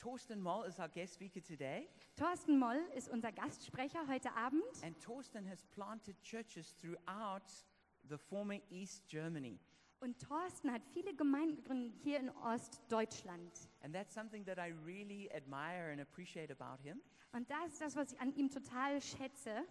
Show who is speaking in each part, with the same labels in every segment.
Speaker 1: Torsten Moll is our guest speaker today,
Speaker 2: Thorsten Moll ist unser Gastsprecher heute Abend.
Speaker 1: and Torsten has planted churches throughout the former East Germany.
Speaker 2: Und Thorsten hat viele Gemeinden gegründet hier in Ostdeutschland.
Speaker 1: And that's something that I really admire and appreciate about him,
Speaker 2: Und das ist das, was ich an ihm total schätze.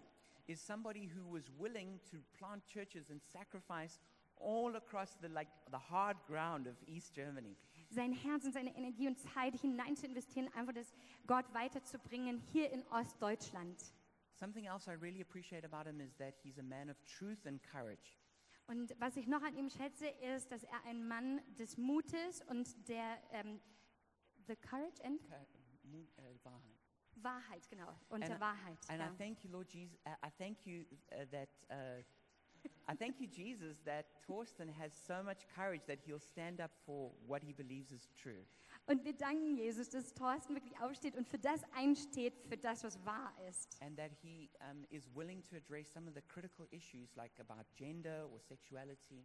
Speaker 1: is somebody who was willing to plant churches and sacrifice all across the like the hard ground of East Germany.
Speaker 2: Sein Herz und seine Energie und Zeit hinein zu investieren, einfach das Gott weiterzubringen hier in Ostdeutschland.
Speaker 1: Something else I really appreciate about him is that he's a man of truth and courage.
Speaker 2: Und was ich noch an ihm schätze, ist, dass er ein Mann des Mutes und der ähm, the courage and
Speaker 1: äh, Wahrheit.
Speaker 2: Wahrheit, genau, und
Speaker 1: And-
Speaker 2: der Wahrheit.
Speaker 1: And
Speaker 2: ja.
Speaker 1: I thank you, Lord Jesus. I I thank you uh, that. Uh, I thank you, Jesus, that Torsten has so much courage that he'll stand up for what he believes is true.
Speaker 2: Und wir danken Jesus, dass Thorsten wirklich aufsteht und für das einsteht, für das, was wahr ist.
Speaker 1: And that he um, is willing to address some of the critical issues like about gender or sexuality.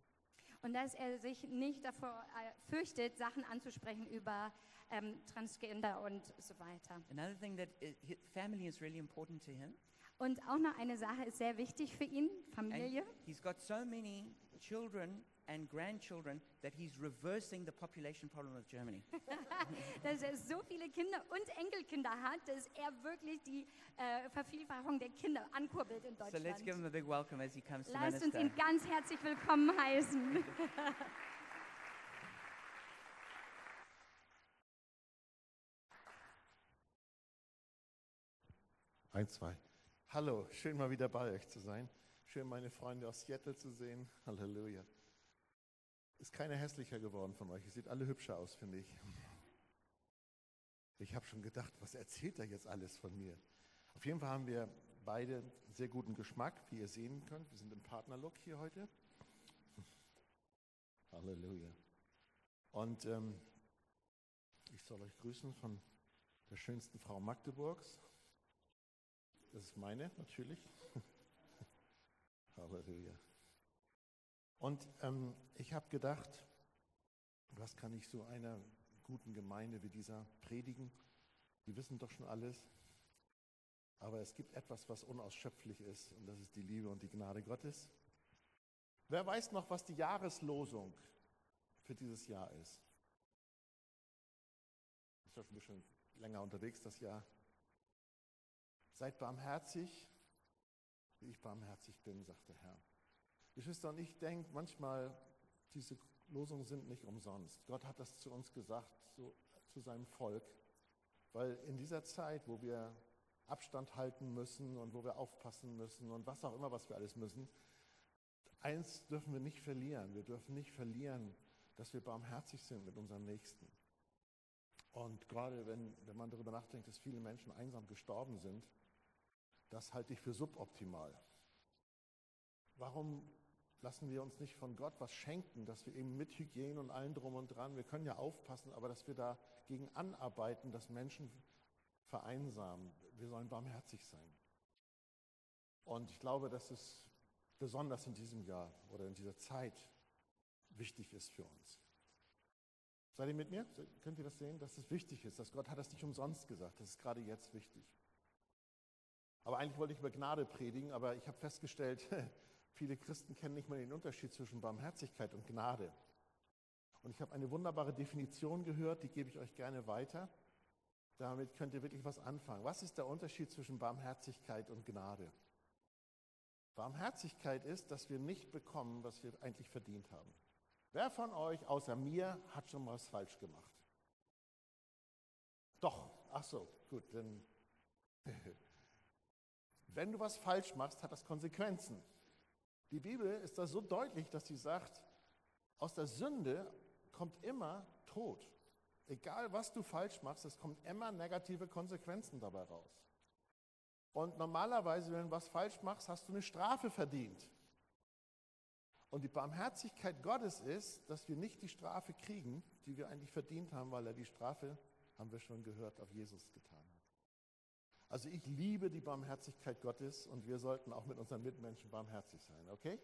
Speaker 2: Und dass er sich nicht davor äh, fürchtet, Sachen anzusprechen über ähm, Transgender und so weiter.
Speaker 1: Another thing that i hi family is really important to him.
Speaker 2: Und auch noch eine Sache ist sehr wichtig für ihn,
Speaker 1: And
Speaker 2: Familie.
Speaker 1: he's got so many children and grandchildren that he's reversing the population problem of Germany.
Speaker 2: dass er so viele Kinder und Enkelkinder hat, dass er wirklich die äh, Vervielfachung der Kinder ankurbelt in
Speaker 1: so let's give
Speaker 2: Deutschland.
Speaker 1: him a big welcome as he comes to
Speaker 2: Lasst uns ihn ganz herzlich willkommen heißen.
Speaker 3: Eins, zwei. Hallo, schön mal wieder bei euch zu sein. Schön meine Freunde aus Seattle zu sehen. Halleluja. Ist keiner hässlicher geworden von euch. Ihr seht alle hübscher aus, finde ich. Ich habe schon gedacht, was erzählt er jetzt alles von mir? Auf jeden Fall haben wir beide sehr guten Geschmack, wie ihr sehen könnt. Wir sind im Partnerlook hier heute. Halleluja. Und ähm, ich soll euch grüßen von der schönsten Frau Magdeburgs. Das ist meine, natürlich. Halleluja. Und ähm, ich habe gedacht, was kann ich so einer guten Gemeinde wie dieser predigen? Die wissen doch schon alles. Aber es gibt etwas, was unausschöpflich ist, und das ist die Liebe und die Gnade Gottes. Wer weiß noch, was die Jahreslosung für dieses Jahr ist? Ist ja schon ein bisschen länger unterwegs, das Jahr. Seid barmherzig, wie ich barmherzig bin, sagt der Herr. Geschwister, und ich denke manchmal, diese Losungen sind nicht umsonst. Gott hat das zu uns gesagt, so, zu seinem Volk, weil in dieser Zeit, wo wir Abstand halten müssen und wo wir aufpassen müssen und was auch immer, was wir alles müssen, eins dürfen wir nicht verlieren. Wir dürfen nicht verlieren, dass wir barmherzig sind mit unserem Nächsten. Und gerade wenn, wenn man darüber nachdenkt, dass viele Menschen einsam gestorben sind, das halte ich für suboptimal. Warum lassen wir uns nicht von Gott was schenken, dass wir eben mit Hygiene und allem drum und dran, wir können ja aufpassen, aber dass wir dagegen anarbeiten, dass Menschen vereinsamen. Wir sollen barmherzig sein. Und ich glaube, dass es besonders in diesem Jahr oder in dieser Zeit wichtig ist für uns. Seid ihr mit mir? Könnt ihr das sehen, dass es wichtig ist? Dass Gott hat das nicht umsonst gesagt. Das ist gerade jetzt wichtig. Aber eigentlich wollte ich über Gnade predigen, aber ich habe festgestellt, viele Christen kennen nicht mal den Unterschied zwischen Barmherzigkeit und Gnade. Und ich habe eine wunderbare Definition gehört, die gebe ich euch gerne weiter. Damit könnt ihr wirklich was anfangen. Was ist der Unterschied zwischen Barmherzigkeit und Gnade? Barmherzigkeit ist, dass wir nicht bekommen, was wir eigentlich verdient haben. Wer von euch außer mir hat schon mal was falsch gemacht? Doch, ach so, gut, dann. Wenn du was falsch machst, hat das Konsequenzen. Die Bibel ist da so deutlich, dass sie sagt, aus der Sünde kommt immer Tod. Egal was du falsch machst, es kommen immer negative Konsequenzen dabei raus. Und normalerweise, wenn du was falsch machst, hast du eine Strafe verdient. Und die Barmherzigkeit Gottes ist, dass wir nicht die Strafe kriegen, die wir eigentlich verdient haben, weil er die Strafe, haben wir schon gehört, auf Jesus getan. Also ich liebe die Barmherzigkeit Gottes und wir sollten auch mit unseren Mitmenschen barmherzig sein, okay?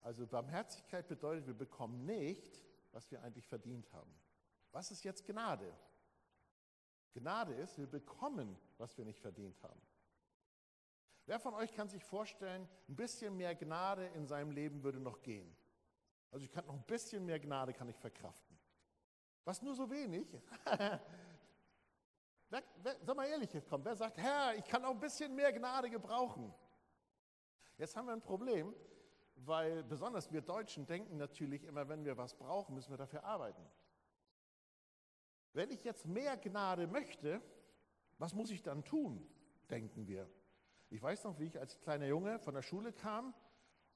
Speaker 3: Also Barmherzigkeit bedeutet, wir bekommen nicht, was wir eigentlich verdient haben. Was ist jetzt Gnade? Gnade ist, wir bekommen, was wir nicht verdient haben. Wer von euch kann sich vorstellen, ein bisschen mehr Gnade in seinem Leben würde noch gehen? Also ich kann noch ein bisschen mehr Gnade kann ich verkraften. Was nur so wenig? wer, wer, sag mal ehrlich jetzt kommt, wer sagt, Herr, ich kann auch ein bisschen mehr Gnade gebrauchen? Jetzt haben wir ein Problem, weil besonders wir Deutschen denken natürlich immer, wenn wir was brauchen, müssen wir dafür arbeiten. Wenn ich jetzt mehr Gnade möchte, was muss ich dann tun, denken wir. Ich weiß noch, wie ich als kleiner Junge von der Schule kam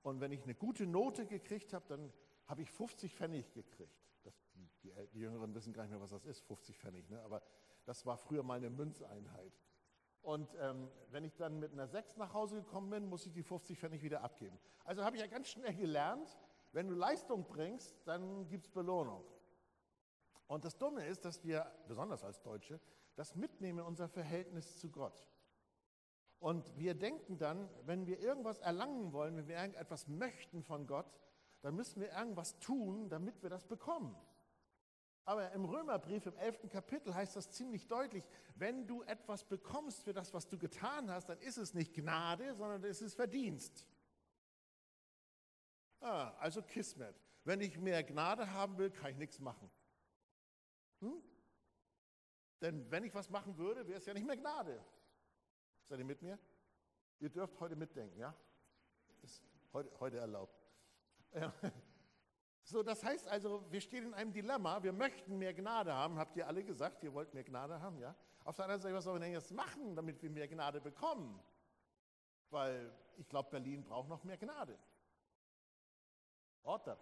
Speaker 3: und wenn ich eine gute Note gekriegt habe, dann habe ich 50 Pfennig gekriegt. Das, die, die, Jüngeren wissen gar nicht mehr, was das ist, 50 Pfennig, ne? aber das war früher meine Münzeinheit. Und ähm, wenn ich dann mit einer 6 nach Hause gekommen bin, muss ich die 50 Pfennig wieder abgeben. Also habe ich ja ganz schnell gelernt, wenn du Leistung bringst, dann gibt es Belohnung. Und das Dumme ist, dass wir, besonders als Deutsche, das mitnehmen in unser Verhältnis zu Gott. Und wir denken dann, wenn wir irgendwas erlangen wollen, wenn wir irgendetwas möchten von Gott, dann müssen wir irgendwas tun, damit wir das bekommen. Aber im Römerbrief im 11. Kapitel heißt das ziemlich deutlich, wenn du etwas bekommst für das, was du getan hast, dann ist es nicht Gnade, sondern es ist Verdienst. Ah, also Kismet. Wenn ich mehr Gnade haben will, kann ich nichts machen. Hm? Denn wenn ich was machen würde, wäre es ja nicht mehr Gnade. Seid ihr mit mir? Ihr dürft heute mitdenken, ja? Ist heute, heute erlaubt. Ja. So, das heißt also, wir stehen in einem Dilemma. Wir möchten mehr Gnade haben. Habt ihr alle gesagt, ihr wollt mehr Gnade haben, ja? Auf der anderen Seite, was sollen wir denn jetzt machen, damit wir mehr Gnade bekommen? Weil ich glaube, Berlin braucht noch mehr Gnade. Orter,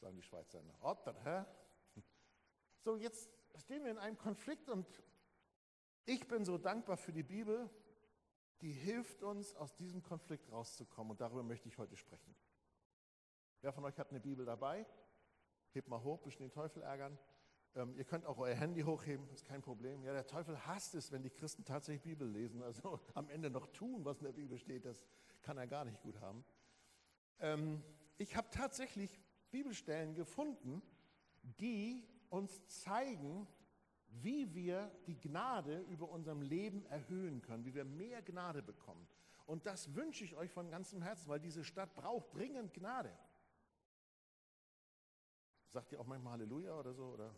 Speaker 3: sagen die Schweizer. Orter, hä? So, jetzt stehen wir in einem Konflikt und ich bin so dankbar für die Bibel, die hilft uns, aus diesem Konflikt rauszukommen. Und darüber möchte ich heute sprechen. Wer von euch hat eine Bibel dabei? Hebt mal hoch, bisschen den Teufel ärgern. Ähm, ihr könnt auch euer Handy hochheben, ist kein Problem. Ja, der Teufel hasst es, wenn die Christen tatsächlich Bibel lesen. Also am Ende noch tun, was in der Bibel steht, das kann er gar nicht gut haben. Ähm, ich habe tatsächlich Bibelstellen gefunden, die uns zeigen, wie wir die Gnade über unserem Leben erhöhen können, wie wir mehr Gnade bekommen. Und das wünsche ich euch von ganzem Herzen, weil diese Stadt braucht dringend Gnade. Sagt ihr auch manchmal Halleluja oder so? Oder,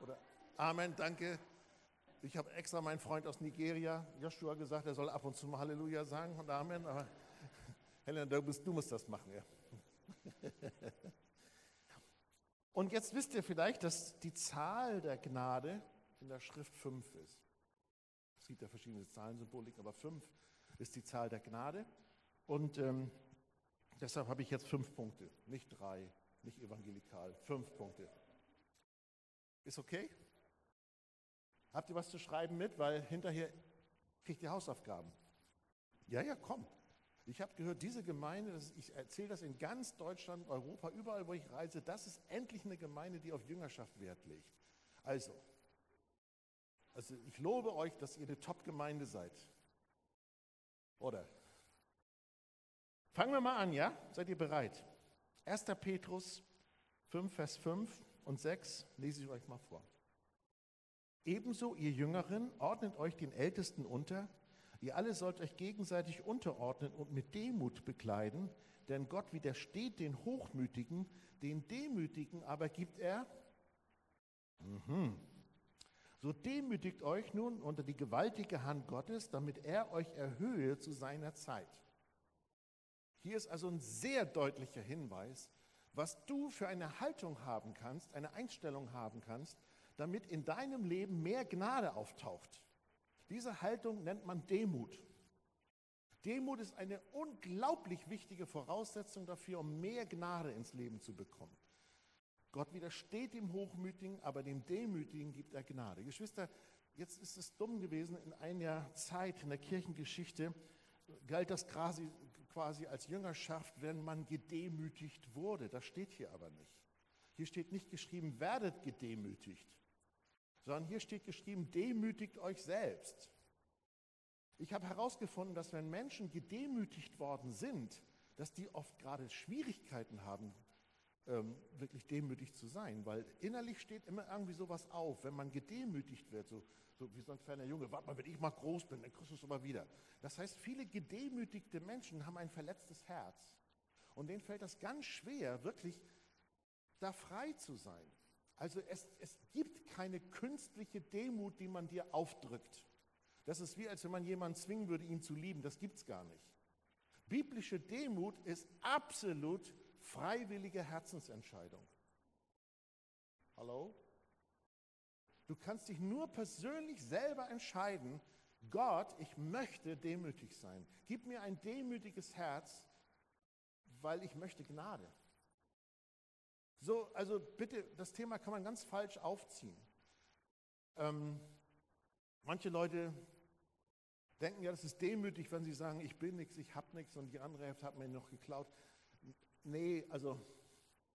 Speaker 3: oder Amen, danke. Ich habe extra meinen Freund aus Nigeria, Joshua, gesagt, er soll ab und zu mal Halleluja sagen und Amen. Aber Helena, du, bist, du musst das machen. Ja. Und jetzt wisst ihr vielleicht, dass die Zahl der Gnade in der Schrift 5 ist. Es gibt ja verschiedene Zahlensymbolik, aber 5 ist die Zahl der Gnade. Und ähm, deshalb habe ich jetzt fünf Punkte, nicht drei, nicht evangelikal, fünf Punkte. Ist okay? Habt ihr was zu schreiben mit? Weil hinterher kriegt ihr Hausaufgaben. Ja, ja, komm. Ich habe gehört, diese Gemeinde, das, ich erzähle das in ganz Deutschland, Europa, überall, wo ich reise, das ist endlich eine Gemeinde, die auf Jüngerschaft Wert legt. Also, also ich lobe euch, dass ihr eine Top-Gemeinde seid. Oder? Fangen wir mal an, ja? Seid ihr bereit? 1. Petrus 5, Vers 5 und 6 lese ich euch mal vor. Ebenso, ihr Jüngeren, ordnet euch den Ältesten unter, Ihr alle sollt euch gegenseitig unterordnen und mit Demut bekleiden, denn Gott widersteht den Hochmütigen, den Demütigen aber gibt er. Mhm. So demütigt euch nun unter die gewaltige Hand Gottes, damit er euch erhöhe zu seiner Zeit. Hier ist also ein sehr deutlicher Hinweis, was du für eine Haltung haben kannst, eine Einstellung haben kannst, damit in deinem Leben mehr Gnade auftaucht. Diese Haltung nennt man Demut. Demut ist eine unglaublich wichtige Voraussetzung dafür, um mehr Gnade ins Leben zu bekommen. Gott widersteht dem Hochmütigen, aber dem Demütigen gibt er Gnade. Geschwister, jetzt ist es dumm gewesen, in einer Zeit in der Kirchengeschichte galt das quasi, quasi als Jüngerschaft, wenn man gedemütigt wurde. Das steht hier aber nicht. Hier steht nicht geschrieben, werdet gedemütigt sondern hier steht geschrieben, demütigt euch selbst. Ich habe herausgefunden, dass wenn Menschen gedemütigt worden sind, dass die oft gerade Schwierigkeiten haben, ähm, wirklich demütig zu sein, weil innerlich steht immer irgendwie sowas auf, wenn man gedemütigt wird, so, so wie so ein kleiner Junge, warte mal, wenn ich mal groß bin, dann kriegst du es aber wieder. Das heißt, viele gedemütigte Menschen haben ein verletztes Herz und denen fällt das ganz schwer, wirklich da frei zu sein. Also es, es gibt keine künstliche Demut, die man dir aufdrückt. Das ist wie, als wenn man jemanden zwingen würde, ihn zu lieben. Das gibt es gar nicht. Biblische Demut ist absolut freiwillige Herzensentscheidung. Hallo? Du kannst dich nur persönlich selber entscheiden, Gott, ich möchte demütig sein. Gib mir ein demütiges Herz, weil ich möchte Gnade. So, also bitte, das Thema kann man ganz falsch aufziehen. Ähm, manche Leute denken ja, das ist demütig, wenn sie sagen, ich bin nichts, ich habe nichts und die andere Hälfte hat mir noch geklaut. Nee, also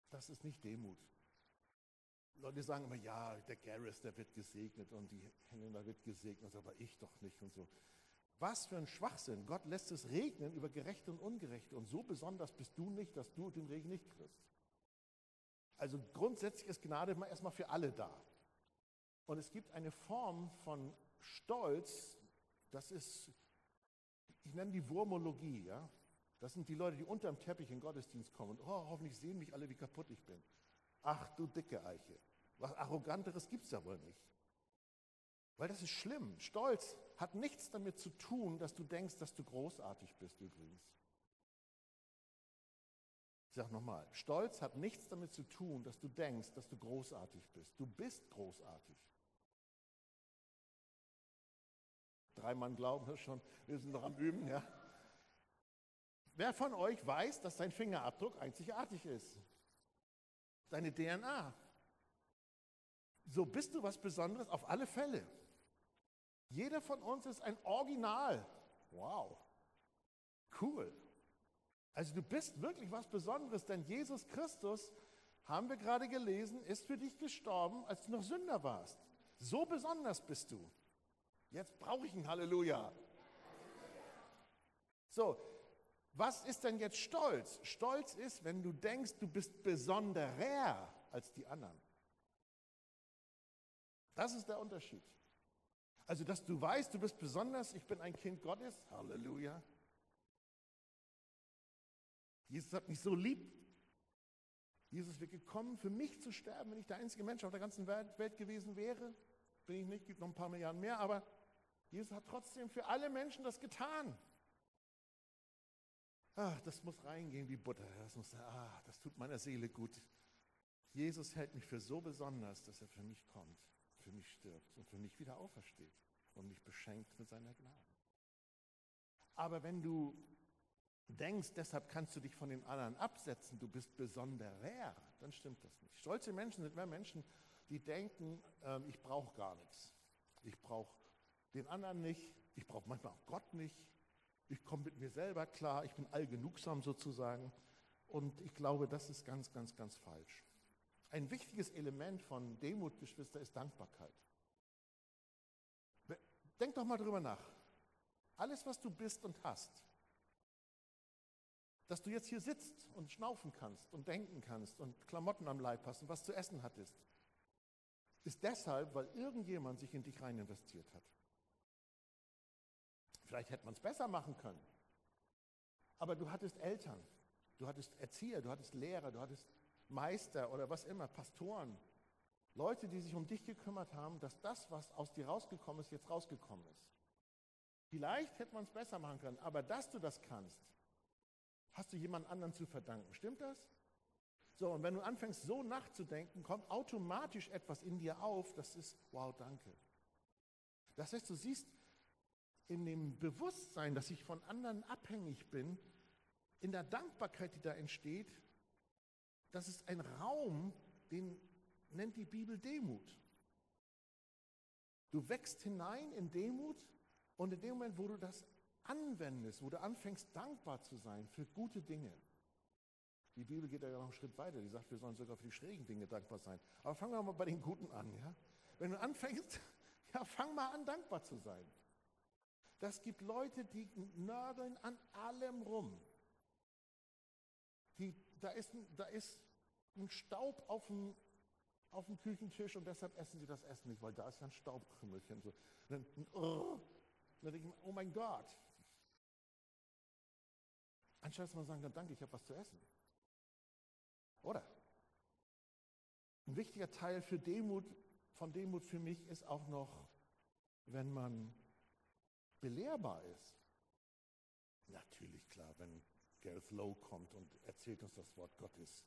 Speaker 3: das ist nicht Demut. Leute sagen immer, ja, der Garris, der wird gesegnet und die Helena wird gesegnet, aber ich doch nicht und so. Was für ein Schwachsinn. Gott lässt es regnen über Gerechte und Ungerechte und so besonders bist du nicht, dass du den Regen nicht kriegst. Also grundsätzlich ist Gnade erstmal für alle da. Und es gibt eine Form von Stolz, das ist, ich nenne die Wurmologie, ja. Das sind die Leute, die unterm Teppich in den Gottesdienst kommen und oh, hoffentlich sehen mich alle, wie kaputt ich bin. Ach du dicke Eiche. Was Arroganteres gibt es ja wohl nicht. Weil das ist schlimm. Stolz hat nichts damit zu tun, dass du denkst, dass du großartig bist übrigens. Ich sage nochmal, Stolz hat nichts damit zu tun, dass du denkst, dass du großartig bist. Du bist großartig. Drei Mann glauben das schon, wir sind noch am Üben, ja. Wer von euch weiß, dass sein Fingerabdruck einzigartig ist? Deine DNA. So bist du was Besonderes auf alle Fälle. Jeder von uns ist ein Original. Wow. Cool. Also du bist wirklich was Besonderes, denn Jesus Christus, haben wir gerade gelesen, ist für dich gestorben, als du noch Sünder warst. So besonders bist du. Jetzt brauche ich ein Halleluja. So, was ist denn jetzt Stolz? Stolz ist, wenn du denkst, du bist besonderer als die anderen. Das ist der Unterschied. Also, dass du weißt, du bist besonders, ich bin ein Kind Gottes. Halleluja. Jesus hat mich so lieb. Jesus wäre gekommen, für mich zu sterben, wenn ich der einzige Mensch auf der ganzen Welt gewesen wäre. Bin ich nicht, gibt noch ein paar Milliarden mehr, aber Jesus hat trotzdem für alle Menschen das getan. Ach, das muss reingehen wie Butter. Das, muss, ah, das tut meiner Seele gut. Jesus hält mich für so besonders, dass er für mich kommt, für mich stirbt und für mich wieder aufersteht und mich beschenkt mit seiner Gnade. Aber wenn du denkst, deshalb kannst du dich von den anderen absetzen, du bist besonderer, dann stimmt das nicht. Stolze Menschen sind mehr Menschen, die denken, äh, ich brauche gar nichts. Ich brauche den anderen nicht, ich brauche manchmal auch Gott nicht, ich komme mit mir selber klar, ich bin allgenugsam sozusagen. Und ich glaube, das ist ganz, ganz, ganz falsch. Ein wichtiges Element von Demut, Geschwister, ist Dankbarkeit. Denk doch mal drüber nach. Alles, was du bist und hast, dass du jetzt hier sitzt und schnaufen kannst und denken kannst und Klamotten am Leib hast und was zu essen hattest, ist deshalb, weil irgendjemand sich in dich rein investiert hat. Vielleicht hätte man es besser machen können. Aber du hattest Eltern, du hattest Erzieher, du hattest Lehrer, du hattest Meister oder was immer, Pastoren. Leute, die sich um dich gekümmert haben, dass das, was aus dir rausgekommen ist, jetzt rausgekommen ist. Vielleicht hätte man es besser machen können, aber dass du das kannst, hast du jemand anderen zu verdanken. Stimmt das? So, und wenn du anfängst, so nachzudenken, kommt automatisch etwas in dir auf, das ist, wow, danke. Das heißt, du siehst in dem Bewusstsein, dass ich von anderen abhängig bin, in der Dankbarkeit, die da entsteht, das ist ein Raum, den nennt die Bibel Demut. Du wächst hinein in Demut und in dem Moment, wo du das anwendest, wo du anfängst, dankbar zu sein für gute Dinge. Die Bibel geht ja noch einen Schritt weiter. Die sagt, wir sollen sogar für die schrägen Dinge dankbar sein. Aber fangen wir mal bei den Guten an. Ja? Wenn du anfängst, ja, fang mal an, dankbar zu sein. Das gibt Leute, die nörgeln an allem rum. Die, da, ist, da ist einen Staub auf dem, auf dem Küchentisch und deshalb essen sie das Essen nicht, weil da ist ja ein Staubkrümmelchen. So. Dann, oh, dann denke ich, oh mein Gott. Anstatt dass man sagen kann, danke, ich habe was zu essen. Oder? Ein wichtiger Teil für Demut, von Demut für mich ist auch noch, wenn man belehrbar ist. Natürlich klar, wenn Gareth Lowe kommt und erzählt uns das Wort Gottes,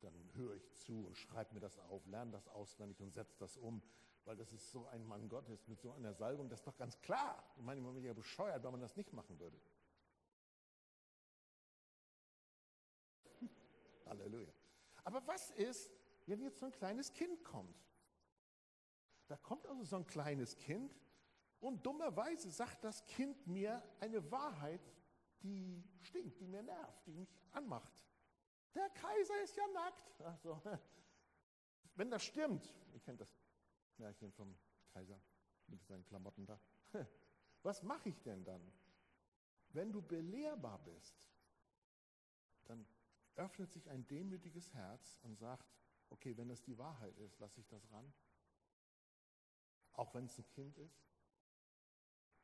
Speaker 3: dann höre ich zu und schreibe mir das auf, lerne das auswendig und setze das um, weil das ist so ein Mann Gottes mit so einer Salbung, das ist doch ganz klar. Ich meine, man wäre ja bescheuert, wenn man das nicht machen würde. Halleluja. Aber was ist, wenn jetzt so ein kleines Kind kommt? Da kommt also so ein kleines Kind und dummerweise sagt das Kind mir eine Wahrheit, die stinkt, die mir nervt, die mich anmacht. Der Kaiser ist ja nackt. Also, wenn das stimmt, ihr kennt das Märchen vom Kaiser mit seinen Klamotten da. Was mache ich denn dann? Wenn du belehrbar bist, dann öffnet sich ein demütiges Herz und sagt, okay, wenn das die Wahrheit ist, lasse ich das ran. Auch wenn es ein Kind ist.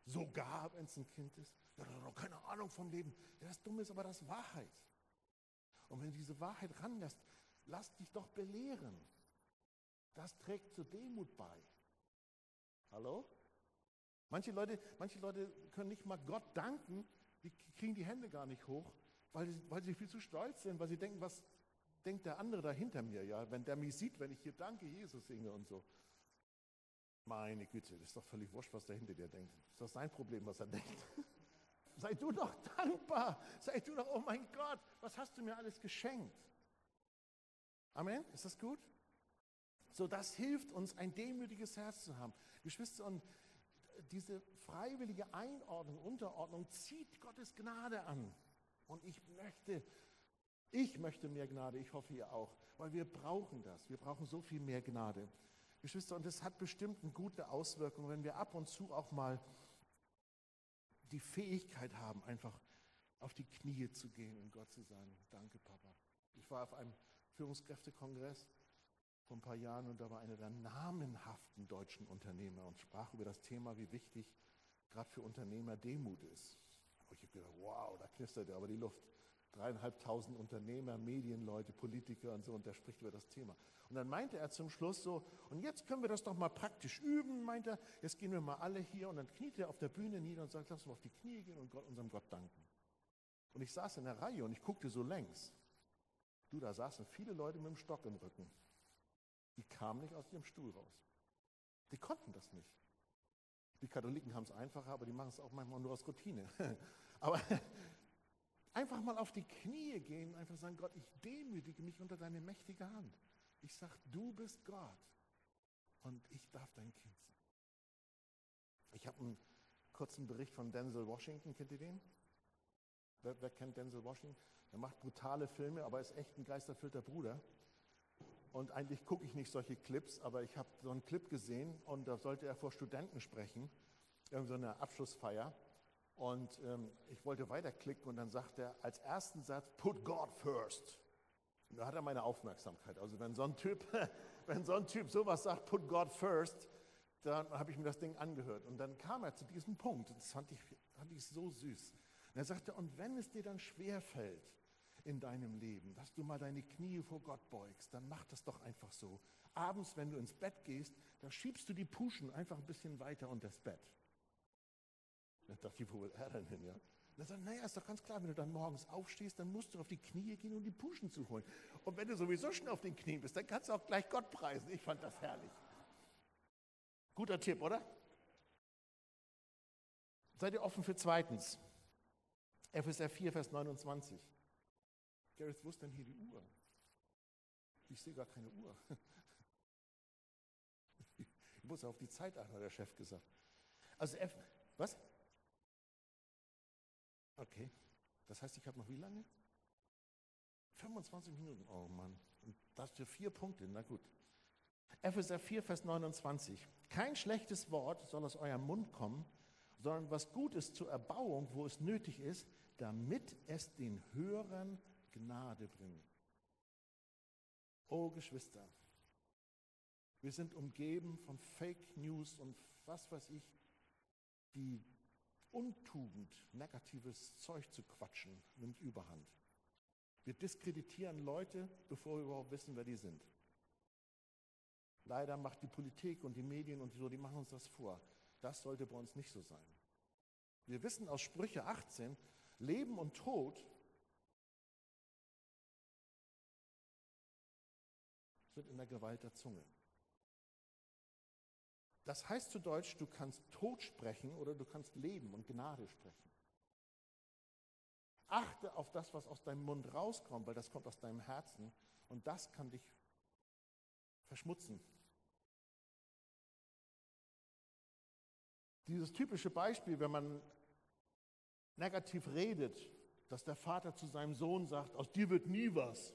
Speaker 3: Sogar wenn es ein Kind ist. Ja, hat doch keine Ahnung vom Leben. Ja, das Dumme ist aber das Wahrheit. Und wenn du diese Wahrheit ranlässt, lass dich doch belehren. Das trägt zur Demut bei. Hallo? Manche Leute, manche Leute können nicht mal Gott danken, die kriegen die Hände gar nicht hoch, weil, weil sie viel zu stolz sind, weil sie denken, was denkt der andere da hinter mir, ja, wenn der mich sieht, wenn ich hier Danke Jesus singe und so. Meine Güte, das ist doch völlig wurscht, was der hinter dir denkt. Das ist doch sein Problem, was er denkt. Sei du doch dankbar. Sei du doch, oh mein Gott, was hast du mir alles geschenkt? Amen? Ist das gut? So, das hilft uns, ein demütiges Herz zu haben. Geschwister, und diese freiwillige Einordnung, Unterordnung zieht Gottes Gnade an. Und ich möchte, ich möchte mehr Gnade, ich hoffe ihr auch, weil wir brauchen das. Wir brauchen so viel mehr Gnade. Geschwister, und es hat bestimmt eine gute Auswirkung, wenn wir ab und zu auch mal die Fähigkeit haben, einfach auf die Knie zu gehen und Gott zu sagen, danke Papa. Ich war auf einem Führungskräftekongress vor ein paar Jahren und da war einer der namenhaften deutschen Unternehmer und sprach über das Thema, wie wichtig gerade für Unternehmer Demut ist. Und ich habe gedacht, wow, da knistert aber die Luft. Dreieinhalbtausend Unternehmer, Medienleute, Politiker und so, und der spricht über das Thema. Und dann meinte er zum Schluss so, und jetzt können wir das doch mal praktisch üben, meint er, jetzt gehen wir mal alle hier, und dann kniet er auf der Bühne nieder und sagt, lass uns auf die Knie gehen und Gott, unserem Gott danken. Und ich saß in der Reihe und ich guckte so längs. Du, da saßen viele Leute mit dem Stock im Rücken. Die kamen nicht aus ihrem Stuhl raus. Die konnten das nicht. Die Katholiken haben es einfacher, aber die machen es auch manchmal nur aus Routine. aber einfach mal auf die Knie gehen, einfach sagen, Gott, ich demütige mich unter deine mächtige Hand. Ich sage, du bist Gott und ich darf dein Kind sein. Ich habe einen kurzen Bericht von Denzel Washington, kennt ihr den? Wer, wer kennt Denzel Washington? Er macht brutale Filme, aber ist echt ein geisterfüllter Bruder. Und eigentlich gucke ich nicht solche Clips, aber ich habe so einen Clip gesehen und da sollte er vor Studenten sprechen, irgendeine so Abschlussfeier. Und ähm, ich wollte weiterklicken und dann sagt er als ersten Satz, put God first. Da hat er meine Aufmerksamkeit. Also wenn so ein Typ, wenn so ein Typ sowas sagt, put God first, dann habe ich mir das Ding angehört. Und dann kam er zu diesem Punkt. Und das fand ich, fand ich so süß. Und er sagte, und wenn es dir dann schwer fällt, in deinem Leben, dass du mal deine Knie vor Gott beugst, dann mach das doch einfach so. Abends, wenn du ins Bett gehst, dann schiebst du die Puschen einfach ein bisschen weiter unter das Bett. Dann dachte ich, wo will er denn hin, ja? Er sagt, naja, ist doch ganz klar, wenn du dann morgens aufstehst, dann musst du auf die Knie gehen, um die Puschen zu holen. Und wenn du sowieso schon auf den Knien bist, dann kannst du auch gleich Gott preisen. Ich fand das herrlich. Guter Tipp, oder? Seid ihr offen für zweitens? Epheser 4, Vers 29. Gareth, wo ist denn hier die Uhr? Ich sehe gar keine Uhr. Ich muss auf die Zeit achten, hat der Chef gesagt. Also, F, was? Okay, das heißt, ich habe noch wie lange? 25 Minuten, oh Mann. Und das für vier Punkte, na gut. Epheser 4, Vers 29. Kein schlechtes Wort soll aus eurem Mund kommen, sondern was Gutes zur Erbauung, wo es nötig ist, damit es den Hörern Gnade bringen. Oh Geschwister, wir sind umgeben von Fake News und was weiß ich, die Untugend, negatives Zeug zu quatschen, nimmt überhand. Wir diskreditieren Leute, bevor wir überhaupt wissen, wer die sind. Leider macht die Politik und die Medien und so, die machen uns das vor. Das sollte bei uns nicht so sein. Wir wissen aus Sprüche 18, Leben und Tod sind in der Gewalt der Zunge. Das heißt zu Deutsch, du kannst Tod sprechen oder du kannst Leben und Gnade sprechen. Achte auf das, was aus deinem Mund rauskommt, weil das kommt aus deinem Herzen und das kann dich verschmutzen. Dieses typische Beispiel, wenn man negativ redet, dass der Vater zu seinem Sohn sagt, aus dir wird nie was.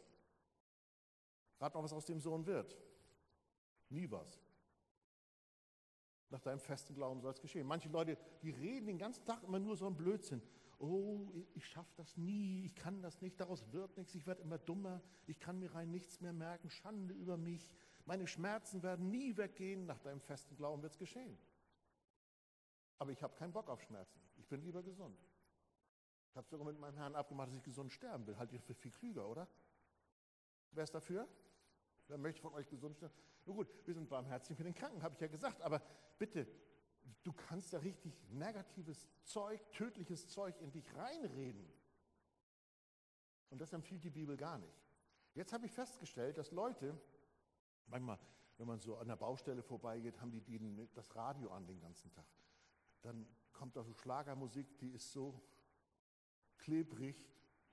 Speaker 3: Rat mal, was aus dem Sohn wird. Nie was. Nach deinem festen Glauben soll es geschehen. Manche Leute, die reden den ganzen Tag immer nur so ein Blödsinn. Oh, ich schaffe das nie, ich kann das nicht, daraus wird nichts, ich werde immer dummer, ich kann mir rein nichts mehr merken, Schande über mich, meine Schmerzen werden nie weggehen, nach deinem festen Glauben wird es geschehen. Aber ich habe keinen Bock auf Schmerzen, ich bin lieber gesund. Ich habe sogar mit meinem Herrn abgemacht, dass ich gesund sterben will. Halt ihr für viel klüger, oder? Wer ist dafür? Wer möchte von euch gesund sterben? Nun gut, wir sind barmherzig für den Kranken, habe ich ja gesagt. Aber bitte, du kannst ja richtig negatives Zeug, tödliches Zeug in dich reinreden. Und das empfiehlt die Bibel gar nicht. Jetzt habe ich festgestellt, dass Leute, manchmal, wenn man so an der Baustelle vorbeigeht, haben die, die das Radio an den ganzen Tag. Dann kommt da so Schlagermusik, die ist so klebrig,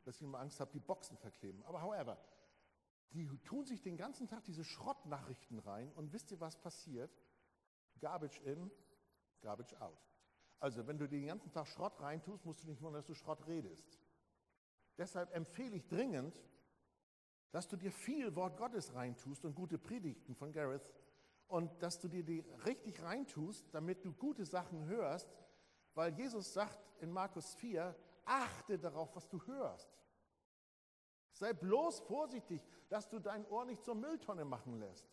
Speaker 3: dass ich immer Angst habe, die Boxen verkleben. Aber however, die tun sich den ganzen Tag diese Schrottnachrichten rein und wisst ihr, was passiert? Garbage in, garbage out. Also wenn du den ganzen Tag Schrott reintust, musst du nicht wundern, dass du Schrott redest. Deshalb empfehle ich dringend, dass du dir viel Wort Gottes reintust und gute Predigten von Gareth und dass du dir die richtig reintust, damit du gute Sachen hörst, weil Jesus sagt in Markus 4, achte darauf, was du hörst. Sei bloß vorsichtig, dass du dein Ohr nicht zur Mülltonne machen lässt.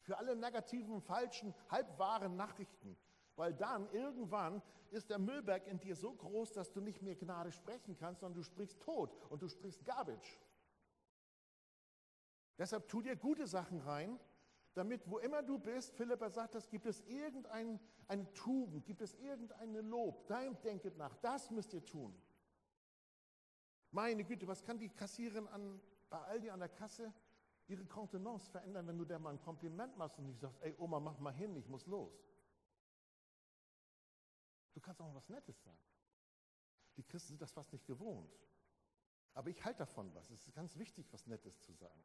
Speaker 3: Für alle negativen, falschen, halbwahren Nachrichten. Weil dann irgendwann ist der Müllberg in dir so groß, dass du nicht mehr Gnade sprechen kannst, sondern du sprichst Tod und du sprichst Garbage. Deshalb tu dir gute Sachen rein, damit wo immer du bist, Philippa sagt das, gibt es irgendeine Tugend, gibt es irgendein Lob, dein Denket nach, das müsst ihr tun. Meine Güte, was kann die Kassiererin an, bei Aldi an der Kasse ihre Kontenance verändern, wenn du der mal ein Kompliment machst und nicht sagst, ey Oma, mach mal hin, ich muss los. Du kannst auch was Nettes sagen. Die Christen sind das fast nicht gewohnt. Aber ich halte davon was. Es ist ganz wichtig, was Nettes zu sagen.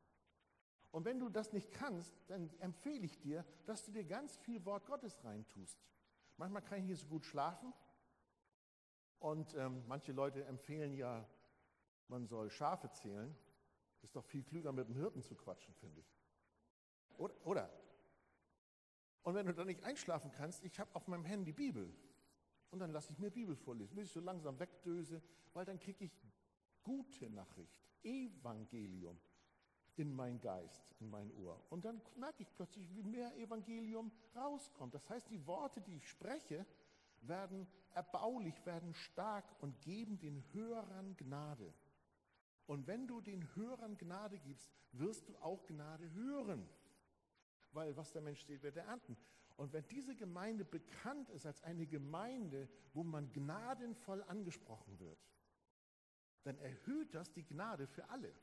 Speaker 3: Und wenn du das nicht kannst, dann empfehle ich dir, dass du dir ganz viel Wort Gottes reintust. Manchmal kann ich hier so gut schlafen. Und ähm, manche Leute empfehlen ja man soll Schafe zählen, ist doch viel klüger mit dem Hirten zu quatschen, finde ich. Oder? oder? Und wenn du dann nicht einschlafen kannst, ich habe auf meinem Handy Bibel. Und dann lasse ich mir Bibel vorlesen, bis ich so langsam wegdöse, weil dann kriege ich gute Nachricht, Evangelium in mein Geist, in mein Ohr. Und dann merke ich plötzlich, wie mehr Evangelium rauskommt. Das heißt, die Worte, die ich spreche, werden erbaulich, werden stark und geben den Hörern Gnade. Und wenn du den Hörern Gnade gibst, wirst du auch Gnade hören. Weil was der Mensch sieht, wird er ernten. Und wenn diese Gemeinde bekannt ist als eine Gemeinde, wo man gnadenvoll angesprochen wird, dann erhöht das die Gnade für alle.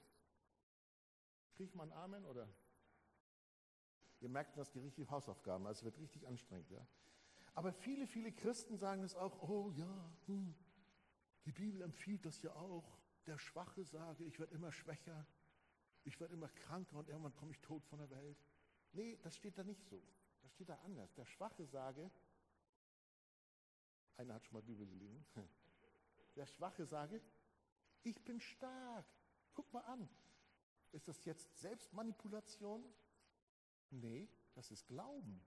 Speaker 3: Kriegt man Amen oder? Ihr merkt, das die richtigen Hausaufgaben, also wird richtig anstrengend. Ja? Aber viele, viele Christen sagen es auch, oh ja, hm, die Bibel empfiehlt das ja auch der Schwache sage, ich werde immer schwächer, ich werde immer kranker und irgendwann komme ich tot von der Welt. Nee, das steht da nicht so. Das steht da anders. Der Schwache sage, einer hat schon mal Bibel gelesen, der Schwache sage, ich bin stark. Guck mal an. Ist das jetzt Selbstmanipulation? Nee, das ist Glauben.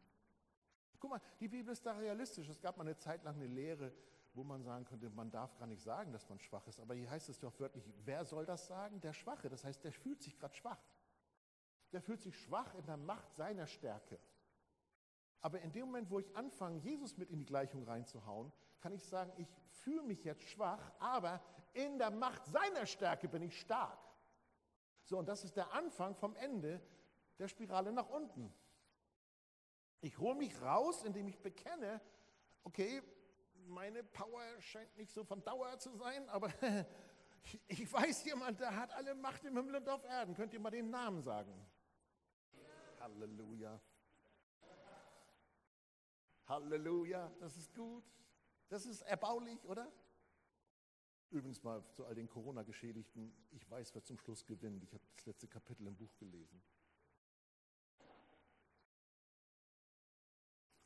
Speaker 3: Guck mal, die Bibel ist da realistisch. Es gab mal eine Zeit lang eine Lehre, wo man sagen könnte, man darf gar nicht sagen, dass man schwach ist. Aber hier heißt es doch wörtlich, wer soll das sagen? Der Schwache. Das heißt, der fühlt sich gerade schwach. der fühlt sich schwach in der Macht seiner Stärke. Aber in dem Moment, wo ich anfange, Jesus mit in die Gleichung reinzuhauen, kann ich sagen, ich fühle mich jetzt schwach, aber in der Macht seiner Stärke bin ich stark. So, und das ist der Anfang vom Ende der Spirale nach unten. Ich hole mich raus, indem ich bekenne, okay, meine Power scheint nicht so von Dauer zu sein, aber ich weiß jemand, der hat alle Macht im Himmel und auf Erden. Könnt ihr mal den Namen sagen? Halleluja. Halleluja, das ist gut. Das ist erbaulich, oder? Übrigens mal zu all den Corona-Geschädigten, ich weiß, wer zum Schluss gewinnt. Ich habe das letzte Kapitel im Buch gelesen.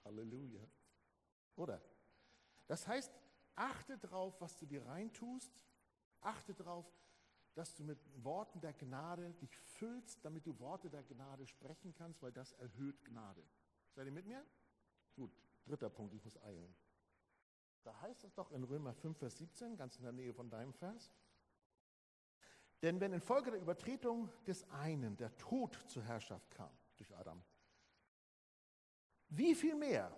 Speaker 3: Halleluja. Oder? Das heißt, achte darauf, was du dir reintust. Achte darauf, dass du mit Worten der Gnade dich füllst, damit du Worte der Gnade sprechen kannst, weil das erhöht Gnade. Seid ihr mit mir? Gut, dritter Punkt, ich muss eilen. Da heißt es doch in Römer 5, Vers 17, ganz in der Nähe von deinem Vers. Denn wenn infolge der Übertretung des einen der Tod zur Herrschaft kam durch Adam, wie viel mehr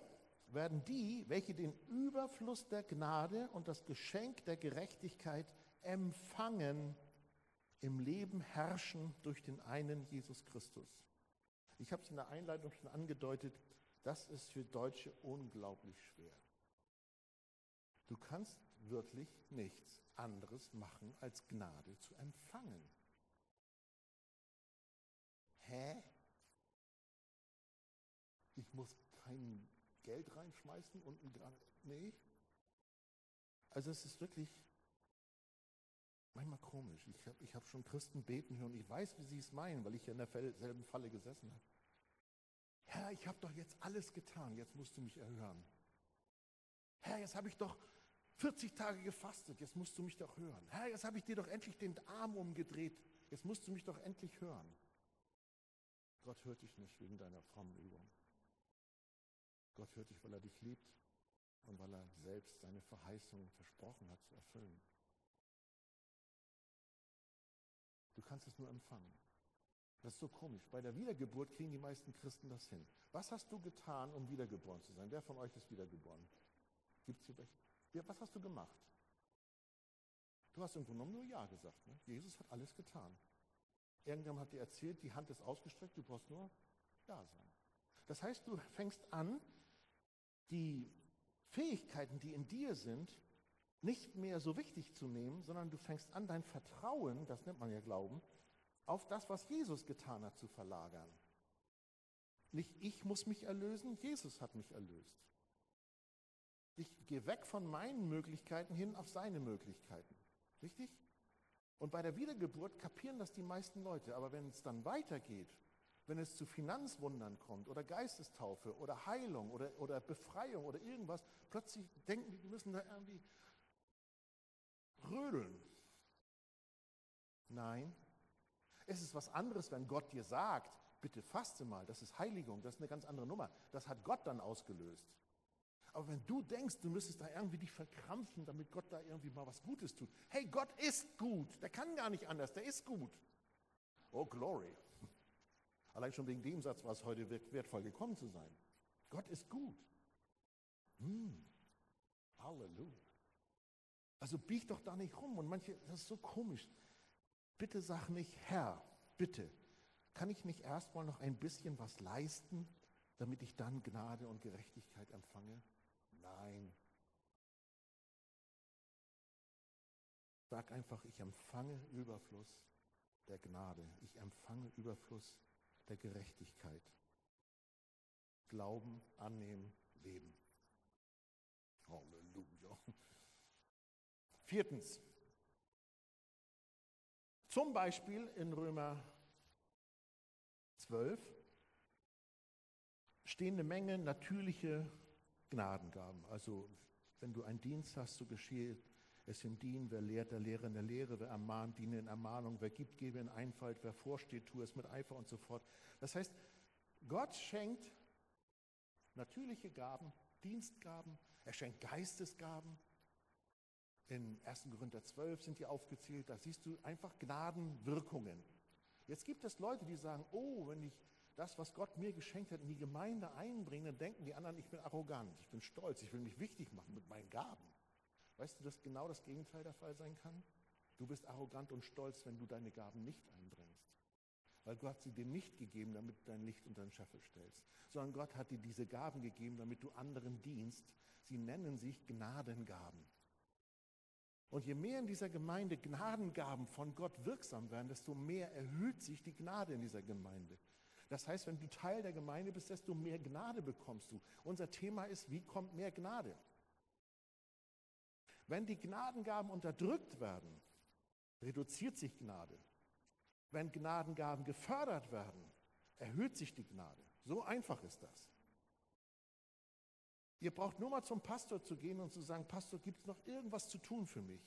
Speaker 3: werden die, welche den Überfluss der Gnade und das Geschenk der Gerechtigkeit empfangen, im Leben herrschen durch den einen Jesus Christus? Ich habe es in der Einleitung schon angedeutet, das ist für Deutsche unglaublich schwer. Du kannst wirklich nichts anderes machen, als Gnade zu empfangen. Hä? Ich muss kein Geld reinschmeißen und ein Nee. Also es ist wirklich manchmal komisch. Ich habe ich hab schon Christen beten hören. Ich weiß, wie sie es meinen, weil ich ja in derselben Falle gesessen habe. Herr, ich habe doch jetzt alles getan, jetzt musst du mich erhören. Herr, jetzt habe ich doch 40 Tage gefastet, jetzt musst du mich doch hören. Herr, jetzt habe ich dir doch endlich den Arm umgedreht, jetzt musst du mich doch endlich hören. Gott hört dich nicht wegen deiner frommen Übung. Gott hört dich, weil er dich liebt und weil er selbst seine Verheißung versprochen hat zu erfüllen. Du kannst es nur empfangen. Das ist so komisch. Bei der Wiedergeburt kriegen die meisten Christen das hin. Was hast du getan, um wiedergeboren zu sein? Wer von euch ist wiedergeboren? Gibt es hier welche? Ja, was hast du gemacht? Du hast im Grunde genommen nur Ja gesagt. Ne? Jesus hat alles getan. Irgendjemand hat dir erzählt, die Hand ist ausgestreckt, du brauchst nur Ja sagen. Das heißt, du fängst an, die Fähigkeiten, die in dir sind, nicht mehr so wichtig zu nehmen, sondern du fängst an, dein Vertrauen, das nennt man ja Glauben, auf das, was Jesus getan hat, zu verlagern. Nicht ich muss mich erlösen, Jesus hat mich erlöst. Ich gehe weg von meinen Möglichkeiten hin auf seine Möglichkeiten. Richtig? Und bei der Wiedergeburt kapieren das die meisten Leute. Aber wenn es dann weitergeht, wenn es zu Finanzwundern kommt oder Geistestaufe oder Heilung oder, oder Befreiung oder irgendwas, plötzlich denken die, die müssen da irgendwie rödeln. Nein, es ist was anderes, wenn Gott dir sagt, bitte faste mal, das ist Heiligung, das ist eine ganz andere Nummer. Das hat Gott dann ausgelöst. Aber wenn du denkst, du müsstest da irgendwie dich verkrampfen, damit Gott da irgendwie mal was Gutes tut. Hey, Gott ist gut. Der kann gar nicht anders. Der ist gut. Oh, Glory. Allein schon wegen dem Satz war es heute wertvoll gekommen zu sein. Gott ist gut. Hm. Halleluja. Also bieg doch da nicht rum. Und manche, das ist so komisch. Bitte sag nicht, Herr, bitte, kann ich nicht erstmal noch ein bisschen was leisten, damit ich dann Gnade und Gerechtigkeit empfange? Nein. Sag einfach, ich empfange Überfluss der Gnade. Ich empfange Überfluss der Gerechtigkeit. Glauben, annehmen, leben. Halleluja. Viertens. Zum Beispiel in Römer 12 stehen eine Menge natürliche Gnadengaben. Also wenn du einen Dienst hast, so geschehe es im Dienen, wer lehrt, der Lehre in der Lehre, wer ermahnt, diene in Ermahnung, wer gibt, gebe in Einfalt, wer vorsteht, tue es mit Eifer und so fort. Das heißt, Gott schenkt natürliche Gaben, Dienstgaben, er schenkt Geistesgaben. In 1. Korinther 12 sind die aufgezählt, da siehst du einfach Gnadenwirkungen. Jetzt gibt es Leute, die sagen, oh, wenn ich das, was Gott mir geschenkt hat, in die Gemeinde einbringe, dann denken die anderen, ich bin arrogant, ich bin stolz, ich will mich wichtig machen mit meinen Gaben. Weißt du, dass genau das Gegenteil der Fall sein kann? Du bist arrogant und stolz, wenn du deine Gaben nicht einbringst. Weil Gott sie dir nicht gegeben, damit du dein Licht unter den Scheffel stellst, sondern Gott hat dir diese Gaben gegeben, damit du anderen dienst. Sie nennen sich Gnadengaben. Und je mehr in dieser Gemeinde Gnadengaben von Gott wirksam werden, desto mehr erhöht sich die Gnade in dieser Gemeinde. Das heißt, wenn du Teil der Gemeinde bist, desto mehr Gnade bekommst du. Unser Thema ist, wie kommt mehr Gnade? Wenn die Gnadengaben unterdrückt werden, reduziert sich Gnade. Wenn Gnadengaben gefördert werden, erhöht sich die Gnade. So einfach ist das. Ihr braucht nur mal zum Pastor zu gehen und zu sagen, Pastor, gibt es noch irgendwas zu tun für mich?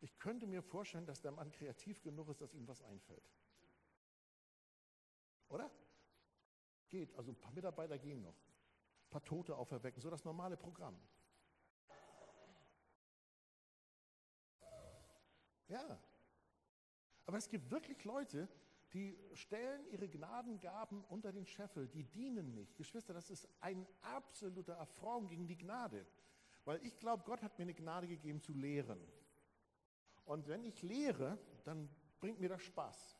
Speaker 3: Ich könnte mir vorstellen, dass der Mann kreativ genug ist, dass ihm was einfällt. Oder? Geht, also ein paar Mitarbeiter gehen noch. Ein paar Tote auferwecken, so das normale Programm. Ja. Aber es gibt wirklich Leute, die stellen ihre Gnadengaben unter den Scheffel, die dienen nicht. Geschwister, das ist ein absoluter Affront gegen die Gnade. Weil ich glaube, Gott hat mir eine Gnade gegeben zu lehren. Und wenn ich lehre, dann bringt mir das Spaß.